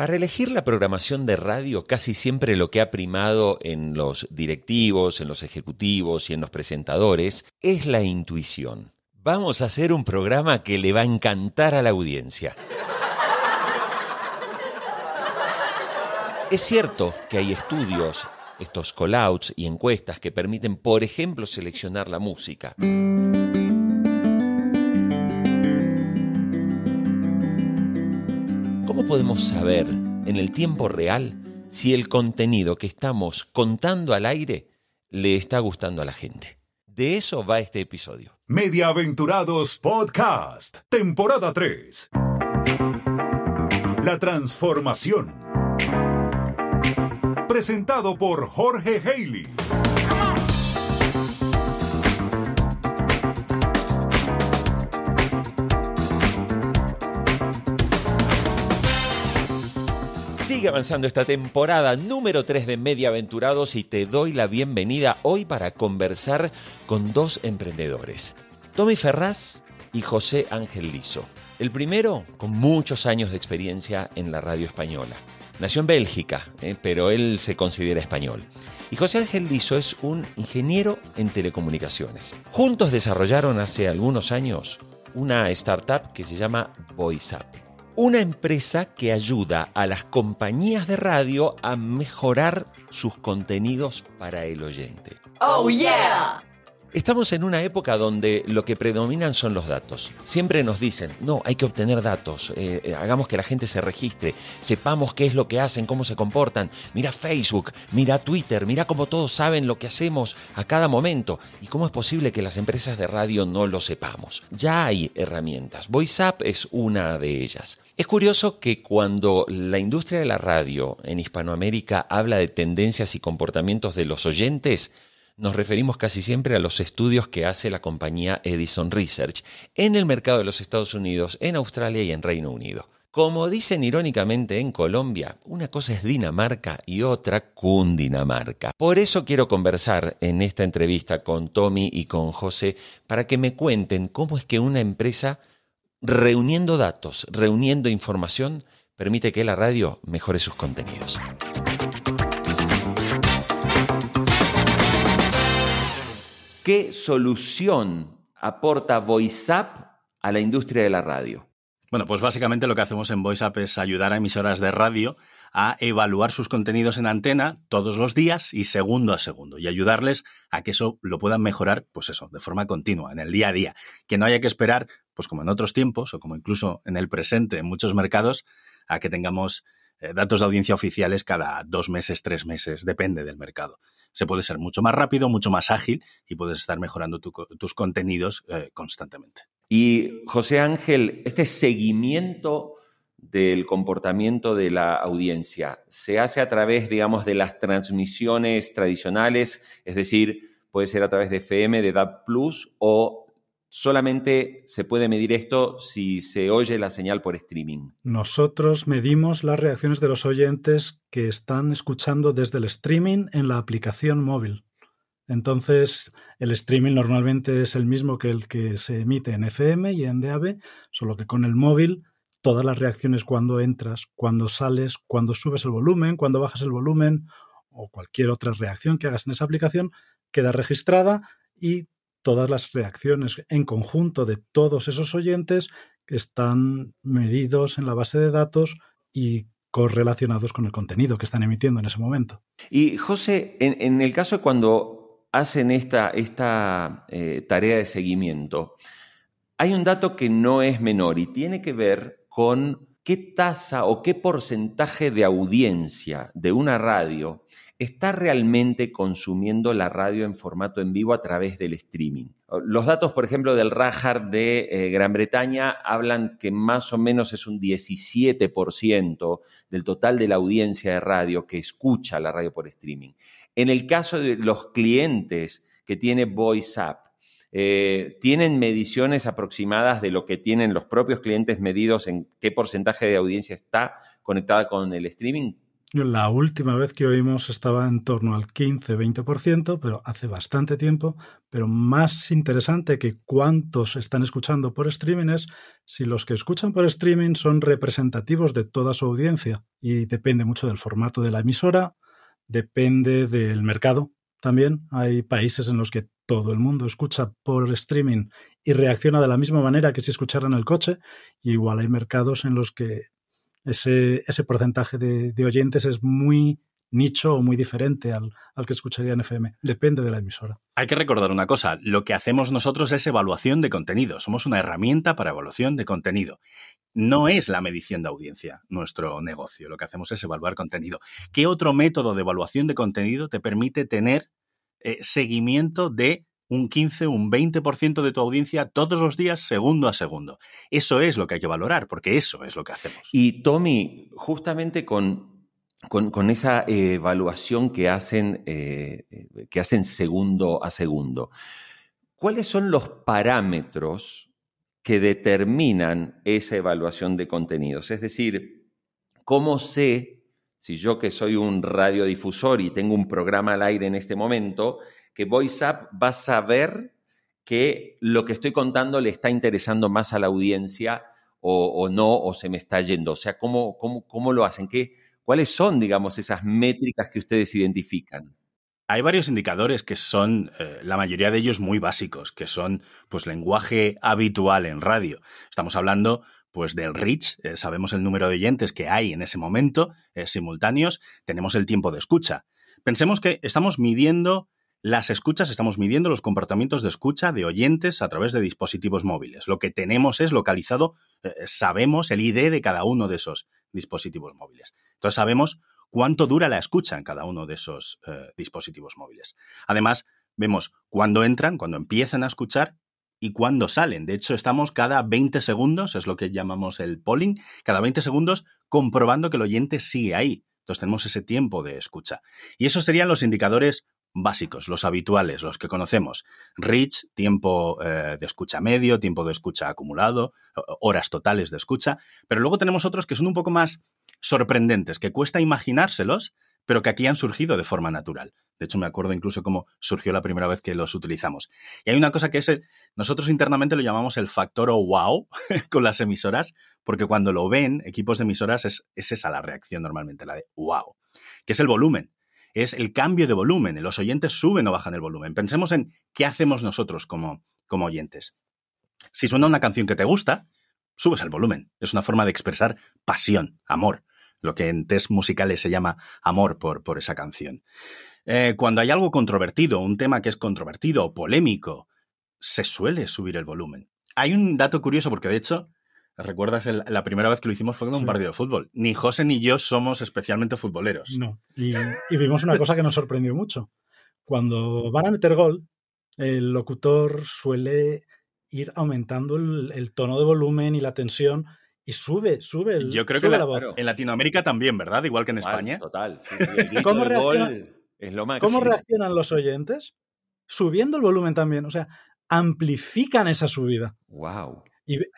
Para elegir la programación de radio, casi siempre lo que ha primado en los directivos, en los ejecutivos y en los presentadores es la intuición. Vamos a hacer un programa que le va a encantar a la audiencia. Es cierto que hay estudios, estos call-outs y encuestas que permiten, por ejemplo, seleccionar la música. Podemos saber en el tiempo real si el contenido que estamos contando al aire le está gustando a la gente? De eso va este episodio. Mediaventurados Podcast, temporada 3. La transformación. Presentado por Jorge Haley. Sigue avanzando esta temporada número 3 de Mediaventurados y te doy la bienvenida hoy para conversar con dos emprendedores, Tommy Ferraz y José Ángel Lizo. El primero con muchos años de experiencia en la radio española. Nació en Bélgica, eh, pero él se considera español. Y José Ángel Lizo es un ingeniero en telecomunicaciones. Juntos desarrollaron hace algunos años una startup que se llama VoiceUp una empresa que ayuda a las compañías de radio a mejorar sus contenidos para el oyente. Oh yeah! Estamos en una época donde lo que predominan son los datos. Siempre nos dicen, no, hay que obtener datos, eh, eh, hagamos que la gente se registre, sepamos qué es lo que hacen, cómo se comportan. Mira Facebook, mira Twitter, mira cómo todos saben lo que hacemos a cada momento. ¿Y cómo es posible que las empresas de radio no lo sepamos? Ya hay herramientas. VoiceUp es una de ellas. Es curioso que cuando la industria de la radio en Hispanoamérica habla de tendencias y comportamientos de los oyentes, nos referimos casi siempre a los estudios que hace la compañía Edison Research en el mercado de los Estados Unidos, en Australia y en Reino Unido. Como dicen irónicamente en Colombia, una cosa es Dinamarca y otra Cundinamarca. Por eso quiero conversar en esta entrevista con Tommy y con José para que me cuenten cómo es que una empresa, reuniendo datos, reuniendo información, permite que la radio mejore sus contenidos. ¿Qué solución aporta VoiceUp a la industria de la radio? Bueno, pues básicamente lo que hacemos en VoiceUp es ayudar a emisoras de radio a evaluar sus contenidos en antena todos los días y segundo a segundo y ayudarles a que eso lo puedan mejorar, pues eso, de forma continua, en el día a día. Que no haya que esperar, pues como en otros tiempos o como incluso en el presente en muchos mercados, a que tengamos eh, datos de audiencia oficiales cada dos meses, tres meses, depende del mercado se puede ser mucho más rápido, mucho más ágil y puedes estar mejorando tus contenidos eh, constantemente. Y José Ángel, este seguimiento del comportamiento de la audiencia se hace a través, digamos, de las transmisiones tradicionales, es decir, puede ser a través de FM, de DAB Plus o solamente se puede medir esto si se oye la señal por streaming. Nosotros medimos las reacciones de los oyentes que están escuchando desde el streaming en la aplicación móvil. Entonces, el streaming normalmente es el mismo que el que se emite en FM y en DAB, solo que con el móvil todas las reacciones cuando entras, cuando sales, cuando subes el volumen, cuando bajas el volumen o cualquier otra reacción que hagas en esa aplicación queda registrada y todas las reacciones en conjunto de todos esos oyentes están medidos en la base de datos y correlacionados con el contenido que están emitiendo en ese momento. Y José, en, el caso de cuando hacen esta, esta eh, tarea de seguimiento, hay un dato que no es menor y tiene que ver con qué tasa o qué porcentaje de audiencia de una radio está realmente consumiendo la radio en formato en vivo a través del streaming. Los datos, por ejemplo, del Rajar de eh, Gran Bretaña hablan que más o menos es un 17% del total de la audiencia de radio que escucha la radio por streaming. En el caso de los clientes que tiene VoiceUp, eh, ¿tienen mediciones aproximadas de lo que tienen los propios clientes medidos en qué porcentaje de audiencia está conectada con el streaming? La última vez que oímos estaba en torno al 15-20%, pero hace bastante tiempo. Pero más interesante que cuántos están escuchando por streaming es si los que escuchan por streaming son representativos de toda su audiencia. Y depende mucho del formato de la emisora, depende del mercado. También hay países en los que todo el mundo escucha por streaming y reacciona de la misma manera que si escuchara en el coche. Igual hay mercados en los que ese, ese porcentaje de, oyentes es muy nicho o muy diferente al, al, que escucharía en FM. Depende de la emisora. Hay que recordar una cosa, lo que hacemos nosotros es evaluación de contenido, somos una herramienta para evaluación de contenido. No es la medición de audiencia nuestro negocio, lo que hacemos es evaluar contenido. ¿Qué otro método de evaluación de contenido te permite tener eh, seguimiento de un 15, un 20% de tu audiencia todos los días, segundo a segundo. Eso es lo que hay que valorar, porque eso es lo que hacemos. Y Tommy, justamente con, con, esa evaluación que hacen, eh, que hacen segundo a segundo, ¿cuáles son los parámetros que determinan esa evaluación de contenidos? Es decir, ¿cómo sé si yo que soy un radiodifusor y tengo un programa al aire en este momento, que VoiceUp va a saber que lo que estoy contando le está interesando más a la audiencia o, no, o se me está yendo. O sea, ¿cómo, cómo, cómo lo hacen? ¿Qué, ¿Cuáles son, digamos, esas métricas que ustedes identifican? Hay varios indicadores que son, eh, la mayoría de ellos muy básicos, que son pues lenguaje habitual en radio. Estamos hablando pues del reach, eh, sabemos el número de oyentes que hay en ese momento, eh, simultáneos, tenemos el tiempo de escucha. Pensemos que estamos midiendo las escuchas, estamos midiendo los comportamientos de escucha de oyentes a través de dispositivos móviles. Lo que tenemos es localizado, eh, sabemos el ID de cada uno de esos dispositivos móviles. Entonces sabemos cuánto dura la escucha en cada uno de esos eh, dispositivos móviles. Además, vemos cuándo entran, cuándo empiezan a escuchar y cuándo salen. De hecho, estamos cada 20 segundos, es lo que llamamos el polling, cada 20 segundos comprobando que el oyente sigue ahí. Entonces tenemos ese tiempo de escucha. Y esos serían los indicadores básicos, los habituales, los que conocemos. Reach, tiempo eh, de escucha medio, tiempo de escucha acumulado, horas totales de escucha, pero luego tenemos otros que son un poco más sorprendentes, que cuesta imaginárselos, pero que aquí han surgido de forma natural. De hecho, me acuerdo incluso cómo surgió la primera vez que los utilizamos. Y hay una cosa que es, nosotros internamente lo llamamos el factor o wow con las emisoras, porque cuando lo ven equipos de emisoras es, es esa la reacción normalmente, la de wow, que es el volumen es el cambio de volumen. Los oyentes suben o bajan el volumen. Pensemos en qué hacemos nosotros como, como oyentes. Si suena una canción que te gusta, subes el volumen. Es una forma de expresar pasión, amor, lo que en test musicales se llama amor por, por esa canción. Eh, cuando hay algo controvertido, un tema que es controvertido o polémico, se suele subir el volumen. Hay un dato curioso porque de hecho ¿Recuerdas la primera vez que lo hicimos fue con un partido de fútbol? Ni José ni yo somos especialmente futboleros. No. Y, vimos una cosa que nos sorprendió mucho. Cuando van a meter gol, el locutor suele ir aumentando el, tono de volumen y la tensión y sube, sube el Yo creo que la, voz. en Latinoamérica también, ¿verdad? Igual que en España. Total. ¿Cómo, es lo ¿Cómo reaccionan los oyentes? Subiendo el volumen también. O sea, amplifican esa subida. Wow.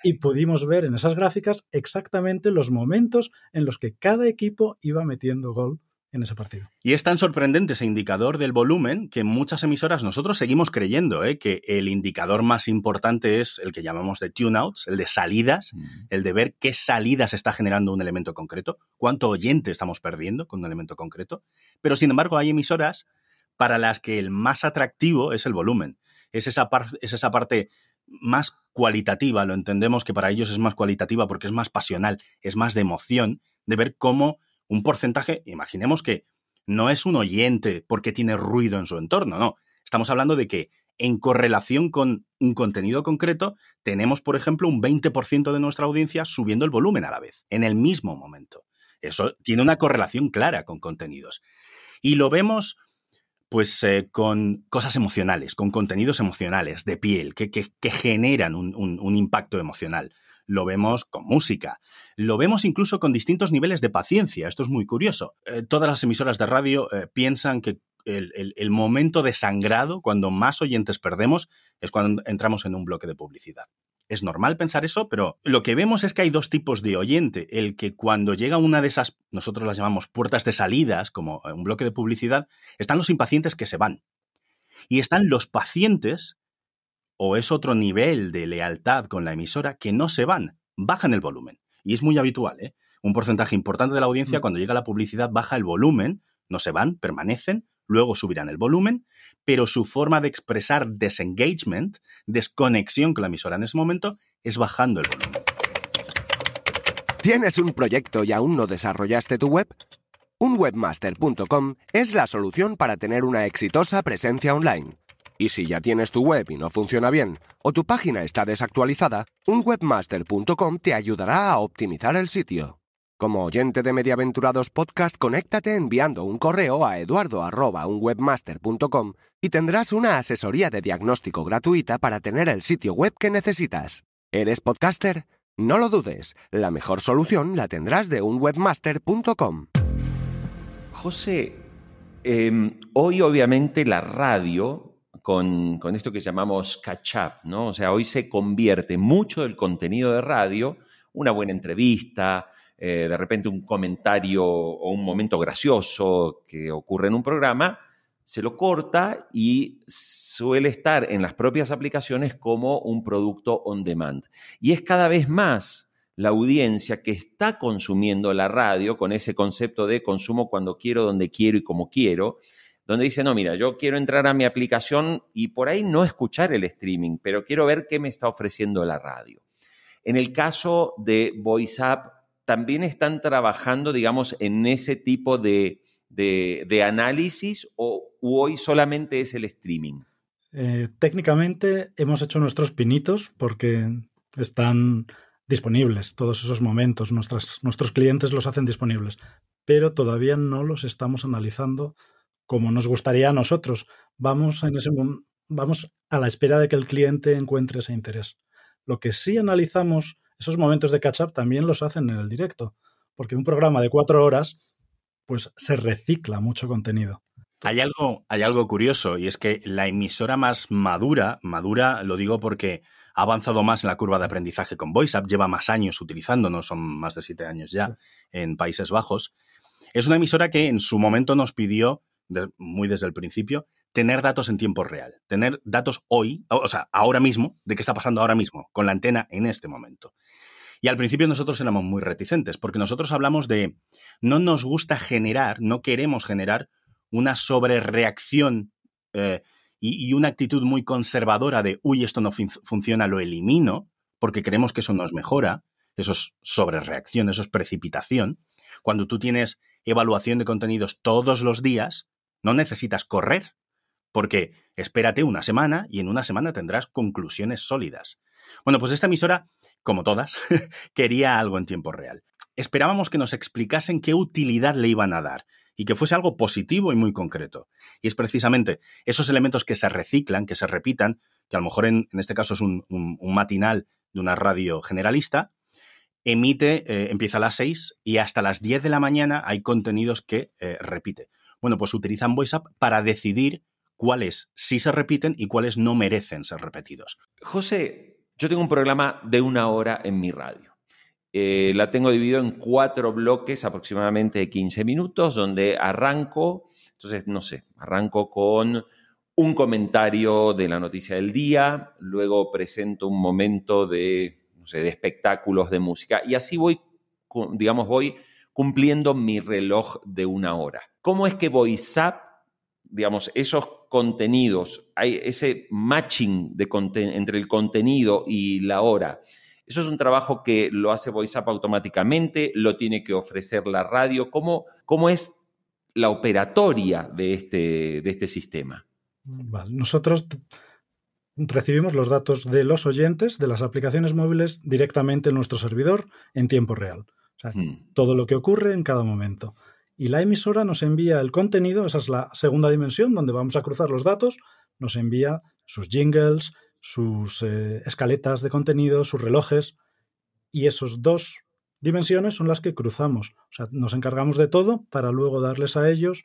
Y, pudimos ver en esas gráficas exactamente los momentos en los que cada equipo iba metiendo gol en ese partido. Y es tan sorprendente ese indicador del volumen que en muchas emisoras nosotros seguimos creyendo ¿eh? que el indicador más importante es el que llamamos de tune-outs, el de salidas, mm. el de ver qué salidas está generando un elemento concreto, cuánto oyente estamos perdiendo con un elemento concreto. Pero sin embargo hay emisoras para las que el más atractivo es el volumen. Es esa, es esa parte más cualitativa, lo entendemos que para ellos es más cualitativa porque es más pasional, es más de emoción, de ver cómo un porcentaje, imaginemos que no es un oyente porque tiene ruido en su entorno, no. Estamos hablando de que en correlación con un contenido concreto, tenemos, por ejemplo, un 20% de nuestra audiencia subiendo el volumen a la vez, en el mismo momento. Eso tiene una correlación clara con contenidos. Y lo vemos pues eh, con cosas emocionales, con contenidos emocionales de piel que, generan un, impacto emocional. Lo vemos con música, lo vemos incluso con distintos niveles de paciencia. Esto es muy curioso. Eh, todas las emisoras de radio eh, piensan que el, el, momento de sangrado, cuando más oyentes perdemos, es cuando entramos en un bloque de publicidad. Es normal pensar eso, pero lo que vemos es que hay dos tipos de oyente. El que cuando llega una de esas, nosotros las llamamos puertas de salidas, como un bloque de publicidad, están los impacientes que se van. Y están los pacientes, o es otro nivel de lealtad con la emisora, que no se van, bajan el volumen. Y es muy habitual, ¿eh? Un porcentaje importante de la audiencia, mm. cuando llega la publicidad, baja el volumen, no se van, permanecen, luego subirán el volumen, pero su forma de expresar desengagement, desconexión con la emisora en ese momento, es bajando el volumen. ¿Tienes un proyecto y aún no desarrollaste tu web? Un webmaster.com es la solución para tener una exitosa presencia online. Y si ya tienes tu web y no funciona bien, o tu página está desactualizada, un webmaster.com te ayudará a optimizar el sitio. Como oyente de Mediaventurados Podcast, conéctate enviando un correo a eduardo.unwebmaster.com y tendrás una asesoría de diagnóstico gratuita para tener el sitio web que necesitas. ¿Eres podcaster? No lo dudes, la mejor solución la tendrás de unwebmaster.com. José, em, hoy obviamente la radio, con, con, esto que llamamos catch up, ¿no? O sea, hoy se convierte mucho del contenido de radio, una buena entrevista, eh, de repente un comentario o un momento gracioso que ocurre en un programa, se lo corta y suele estar en las propias aplicaciones como un producto on demand. Y es cada vez más la audiencia que está consumiendo la radio con ese concepto de consumo cuando quiero, donde quiero y como quiero, donde dice, no, mira, yo quiero entrar a mi aplicación y por ahí no escuchar el streaming, pero quiero ver qué me está ofreciendo la radio. En el caso de VoiceApp, también están trabajando, digamos, en ese tipo de, análisis o hoy solamente es el streaming? Eh, técnicamente hemos hecho nuestros pinitos porque están disponibles todos esos momentos, nuestros clientes los hacen disponibles, pero todavía no los estamos analizando como nos gustaría a nosotros. Vamos, en ese, vamos a la espera de que el cliente encuentre ese interés. Lo que sí analizamos esos momentos de catch-up también los hacen en el directo, porque un programa de cuatro horas, pues se recicla mucho contenido. Hay algo, hay algo curioso y es que la emisora más madura, madura lo digo porque ha avanzado más en la curva de aprendizaje con VoiceUp, lleva más años utilizándonos, son más de siete años ya en Países Bajos. Es una emisora que en su momento nos pidió, muy desde el principio, tener datos en tiempo real, tener datos hoy, o sea, ahora mismo, de qué está pasando ahora mismo, con la antena en este momento. Y al principio nosotros éramos muy reticentes, porque nosotros hablamos de no nos gusta generar, no queremos generar una sobrereacción eh, y, una actitud muy conservadora de, uy, esto no funciona, lo elimino, porque creemos que eso nos mejora, eso es sobrereacción, eso es precipitación. Cuando tú tienes evaluación de contenidos todos los días, no necesitas correr, porque espérate una semana y en una semana tendrás conclusiones sólidas. Bueno, pues esta emisora, como todas, quería algo en tiempo real. Esperábamos que nos explicasen qué utilidad le iban a dar y que fuese algo positivo y muy concreto. Y es precisamente esos elementos que se reciclan, que se repitan, que a lo mejor en, este caso es un, matinal de una radio generalista, emite, eh, empieza a las 6 y hasta las 10 de la mañana hay contenidos que eh, repite. Bueno, pues utilizan VoiceUp para decidir cuáles sí se repiten y cuáles no merecen ser repetidos. José, yo tengo un programa de una hora en mi radio. Eh, la tengo dividido en cuatro bloques aproximadamente de 15 minutos, donde arranco, entonces, no sé, arranco con un comentario de la noticia del día, luego presento un momento de, no sé, de espectáculos de música y así voy, digamos, voy cumpliendo mi reloj de una hora. ¿Cómo es que VoiceUp digamos, esos contenidos, hay ese matching de entre el contenido y la hora. Eso es un trabajo que lo hace VoiceUp automáticamente, lo tiene que ofrecer la radio. ¿Cómo, cómo es la operatoria de este, de este sistema? Nosotros recibimos los datos de los oyentes de las aplicaciones móviles directamente en nuestro servidor en tiempo real. Hmm. Todo lo que ocurre en cada momento y la emisora nos envía el contenido, esa es la segunda dimensión donde vamos a cruzar los datos, nos envía sus jingles, sus eh, escaletas de contenido, sus relojes, y esos dos dimensiones son las que cruzamos. O sea, nos encargamos de todo para luego darles a ellos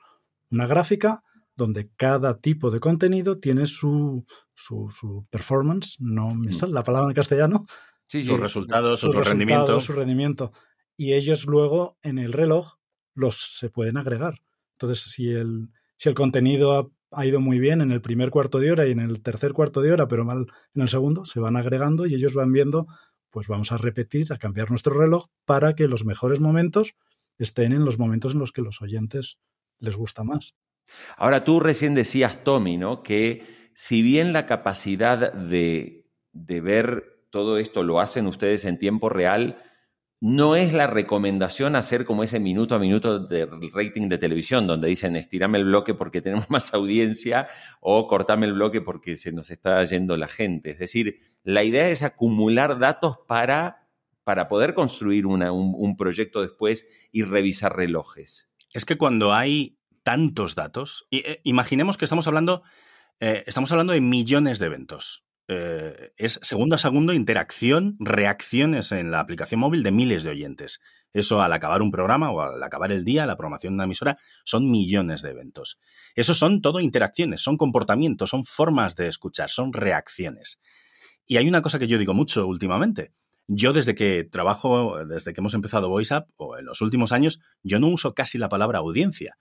una gráfica donde cada tipo de contenido tiene su, su, performance, no me mm. sale la palabra en castellano. Sí, sus resultados, su, rendimiento. Su rendimiento. Y ellos luego en el reloj los se pueden agregar. Entonces, si el, si el contenido ha, ido muy bien en el primer cuarto de hora y en el tercer cuarto de hora, pero mal en el segundo, se van agregando y ellos van viendo, pues vamos a repetir, a cambiar nuestro reloj para que los mejores momentos estén en los momentos en los que los oyentes les gusta más. Ahora, tú recién decías, Tommy, ¿no? Que si bien la capacidad de, de ver todo esto lo hacen ustedes en tiempo real, no es la recomendación hacer como ese minuto a minuto de rating de televisión, donde dicen estirame el bloque porque tenemos más audiencia o cortame el bloque porque se nos está yendo la gente. Es decir, la idea es acumular datos para, para poder construir un, un, proyecto después y revisar relojes. Es que cuando hay tantos datos, eh, imaginemos que estamos hablando, eh, estamos hablando de millones de eventos. Eh, es segundo a segundo interacción, reacciones en la aplicación móvil de miles de oyentes. Eso al acabar un programa o al acabar el día, la programación de una emisora, son millones de eventos. Eso son todo interacciones, son comportamientos, son formas de escuchar, son reacciones. Y hay una cosa que yo digo mucho últimamente. Yo desde que trabajo, desde que hemos empezado VoiceUp, o en los últimos años, yo no uso casi la palabra audiencia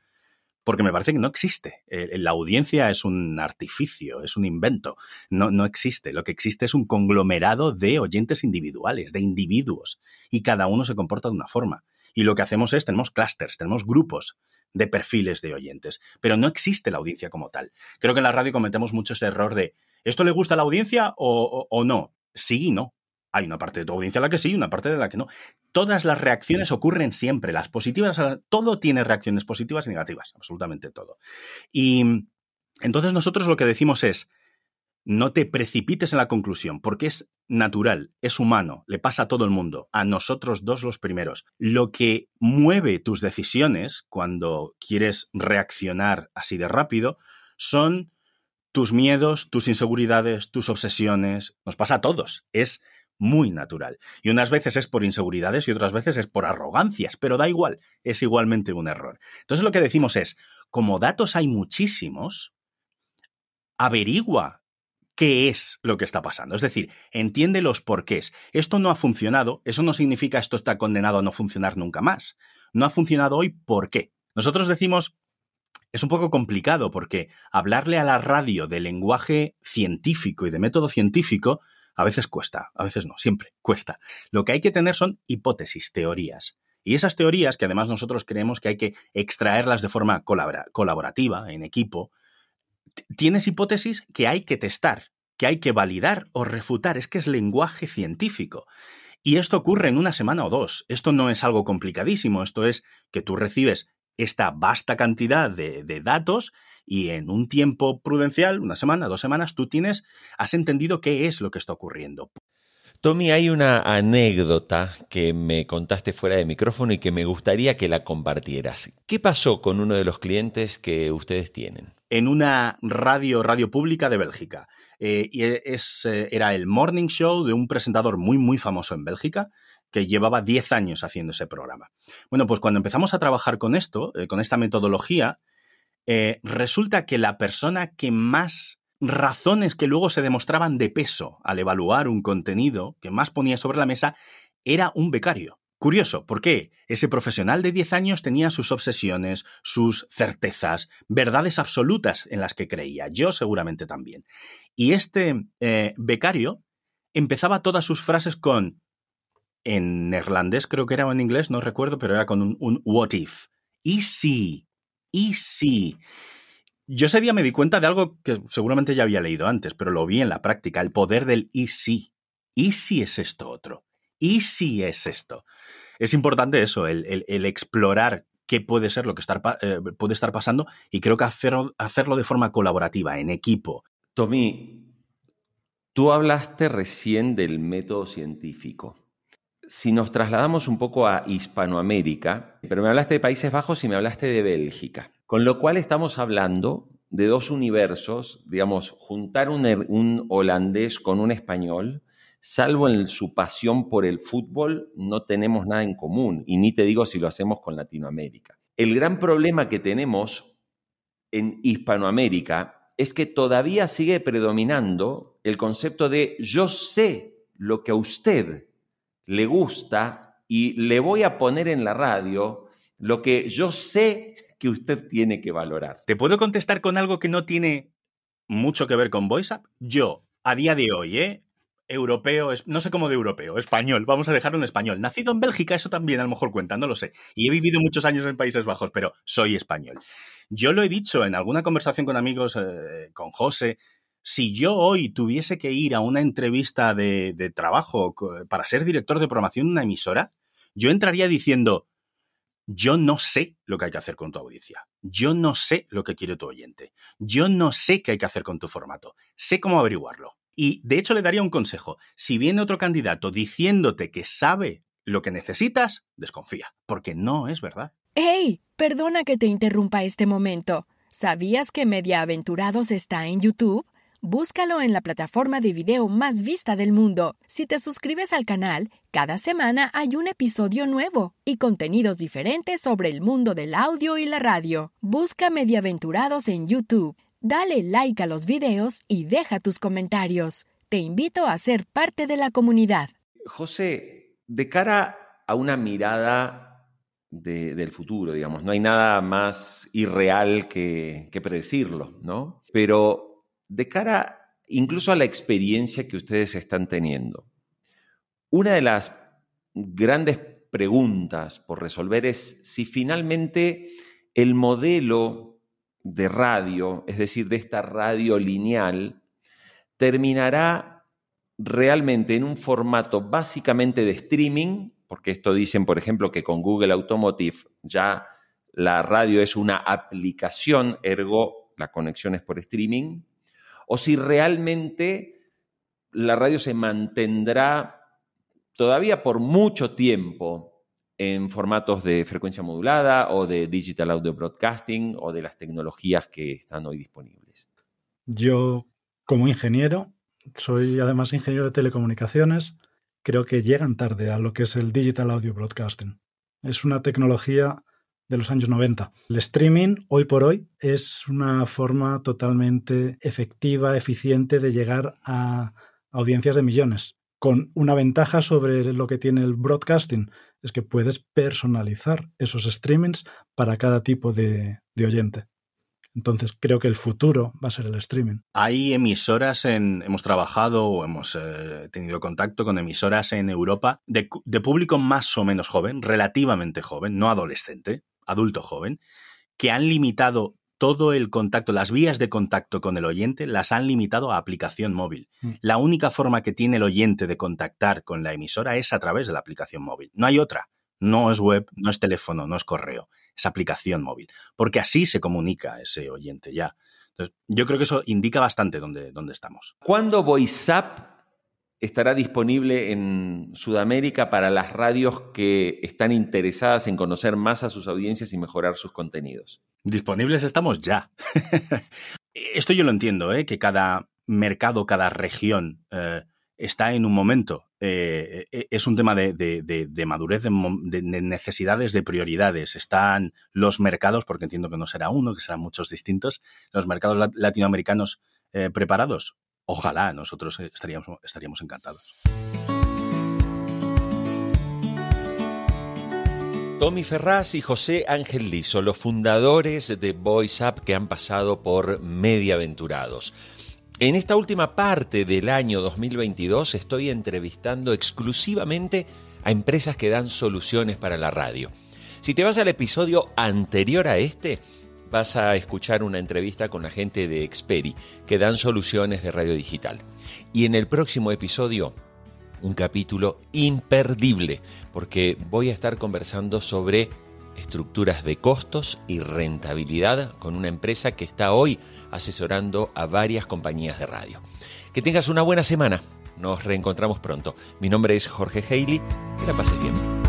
porque me parece que no existe. Eh, la audiencia es un artificio, es un invento, no, no existe. Lo que existe es un conglomerado de oyentes individuales, de individuos, y cada uno se comporta de una forma. Y lo que hacemos es, tenemos clusters, tenemos grupos de perfiles de oyentes, pero no existe la audiencia como tal. Creo que en la radio cometemos mucho ese error de, ¿esto le gusta a la audiencia o, o no? Sí y no. Hay una parte de tu audiencia a la que sí y una parte de la que no. Todas las reacciones ocurren siempre, las positivas, todo tiene reacciones positivas y negativas, absolutamente todo. Y entonces nosotros lo que decimos es, no te precipites en la conclusión, porque es natural, es humano, le pasa a todo el mundo, a nosotros dos los primeros. Lo que mueve tus decisiones cuando quieres reaccionar así de rápido son tus miedos, tus inseguridades, tus obsesiones, nos pasa a todos, es muy natural. Y unas veces es por inseguridades y otras veces es por arrogancias, pero da igual, es igualmente un error. Entonces lo que decimos es, como datos hay muchísimos, averigua qué es lo que está pasando. Es decir, entiende los porqués. Esto no ha funcionado, eso no significa esto está condenado a no funcionar nunca más. No ha funcionado hoy, ¿por qué? Nosotros decimos, es un poco complicado porque hablarle a la radio de lenguaje científico y de método científico a veces cuesta, a veces no, siempre cuesta. Lo que hay que tener son hipótesis, teorías. Y esas teorías, que además nosotros creemos que hay que extraerlas de forma colaborativa, en equipo, tienes hipótesis que hay que testar, que hay que validar o refutar. Es que es lenguaje científico. Y esto ocurre en una semana o dos. Esto no es algo complicadísimo. Esto es que tú recibes esta vasta cantidad de, datos y en un tiempo prudencial, una semana, dos semanas, tú tienes, has entendido qué es lo que está ocurriendo. Tommy, hay una anécdota que me contaste fuera de micrófono y que me gustaría que la compartieras. ¿Qué pasó con uno de los clientes que ustedes tienen? En una radio, radio pública de Bélgica. Eh, y es, eh, era el morning show de un presentador muy, muy famoso en Bélgica, que llevaba 10 años haciendo ese programa. Bueno, pues cuando empezamos a trabajar con esto, eh, con esta metodología, eh, resulta que la persona que más razones que luego se demostraban de peso al evaluar un contenido, que más ponía sobre la mesa, era un becario. Curioso, ¿por qué? Ese profesional de 10 años tenía sus obsesiones, sus certezas, verdades absolutas en las que creía. Yo seguramente también. Y este eh, becario empezaba todas sus frases con, en neerlandés creo que era o en inglés, no recuerdo, pero era con un, what if. ¿Y si? Y sí. Yo ese día me di cuenta de algo que seguramente ya había leído antes, pero lo vi en la práctica, el poder del y sí. ¿Y si es esto otro? ¿Y si es esto? Es importante eso, el, explorar qué puede ser lo que eh, puede estar pasando y creo que hacerlo, hacerlo de forma colaborativa, en equipo. Tommy, tú hablaste recién del método científico si nos trasladamos un poco a Hispanoamérica, pero me hablaste de Países Bajos y me hablaste de Bélgica, con lo cual estamos hablando de dos universos, digamos, juntar un, holandés con un español, salvo en su pasión por el fútbol, no tenemos nada en común, y ni te digo si lo hacemos con Latinoamérica. El gran problema que tenemos en Hispanoamérica es que todavía sigue predominando el concepto de yo sé lo que a usted le gusta y le voy a poner en la radio lo que yo sé que usted tiene que valorar. ¿Te puedo contestar con algo que no tiene mucho que ver con VoiceUp? Yo, a día de hoy, ¿eh? europeo, no sé cómo de europeo, español, vamos a dejarlo en español. Nacido en Bélgica, eso también a lo mejor cuenta, no lo sé. Y he vivido muchos años en Países Bajos, pero soy español. Yo lo he dicho en alguna conversación con amigos, eh, con José, si yo hoy tuviese que ir a una entrevista de, trabajo para ser director de programación de una emisora, yo entraría diciendo, yo no sé lo que hay que hacer con tu audiencia. Yo no sé lo que quiere tu oyente. Yo no sé qué hay que hacer con tu formato. Sé cómo averiguarlo. Y de hecho le daría un consejo. Si viene otro candidato diciéndote que sabe lo que necesitas, desconfía, porque no es verdad. ¡Hey! Perdona que te interrumpa este momento. ¿Sabías que Mediaaventurados está en YouTube? Búscalo en la plataforma de video más vista del mundo. Si te suscribes al canal, cada semana hay un episodio nuevo y contenidos diferentes sobre el mundo del audio y la radio. Busca Mediaventurados en YouTube Dale like a los videos y deja tus comentarios. Te invito a ser parte de la comunidad. José, de cara a una mirada del futuro, digamos, no hay nada más irreal que, que predecirlo, ¿no? Pero de cara incluso a la experiencia que ustedes están teniendo, una de las grandes preguntas por resolver es si finalmente el modelo de radio, es decir, de esta radio lineal, terminará realmente en un formato básicamente de streaming, porque esto dicen, por ejemplo, que con Google Automotive ya la radio es una aplicación, ergo la conexión es por streaming, o si realmente la radio se mantendrá todavía por mucho tiempo en formatos de frecuencia modulada o de digital audio broadcasting o de las tecnologías que están hoy disponibles? Yo, como ingeniero, soy además ingeniero de telecomunicaciones, creo que llegan tarde a lo que es el digital audio broadcasting. Es una tecnología de los años 90. El streaming, hoy por hoy, es una forma totalmente efectiva, eficiente de llegar a audiencias de millones, con una ventaja sobre lo que tiene el broadcasting, es que puedes personalizar esos streamings para cada tipo de, oyente. Entonces creo que el futuro va a ser el streaming. Hay emisoras en, hemos trabajado o hemos eh, tenido contacto con emisoras en Europa de, de, público más o menos joven, relativamente joven, no adolescente, adulto joven, que han limitado todo el contacto, las vías de contacto con el oyente las han limitado a aplicación móvil. Mm. La única forma que tiene el oyente de contactar con la emisora es a través de la aplicación móvil. No hay otra. No es web, no es teléfono, no es correo, es aplicación móvil. Porque así se comunica ese oyente ya. yo creo que eso indica bastante dónde, dónde estamos. ¿Cuándo VoiceUp estará disponible en Sudamérica para las radios que están interesadas en conocer más a sus audiencias y mejorar sus contenidos? Disponibles estamos ya. Esto yo lo entiendo, ¿eh? que cada mercado, cada región eh, está en un momento. Eh, es un tema de, madurez, de, necesidades, de prioridades. Están los mercados, porque entiendo que no será uno, que serán muchos distintos, los mercados latinoamericanos preparados. Ojalá, nosotros estaríamos, encantados. Tommy Ferraz y José Ángel Lizo, los fundadores de VoiceUp que han pasado por Mediaventurados. En esta última parte del año 2022 estoy entrevistando exclusivamente a empresas que dan soluciones para la radio. Si te vas al episodio anterior a este, vas a escuchar una entrevista con la gente de Experi, que dan soluciones de radio digital. Y en el próximo episodio, un capítulo imperdible, porque voy a estar conversando sobre estructuras de costos y rentabilidad con una empresa que está hoy asesorando a varias compañías de radio. Que tengas una buena semana. Nos reencontramos pronto. Mi nombre es Jorge Haley. Que la pases bien.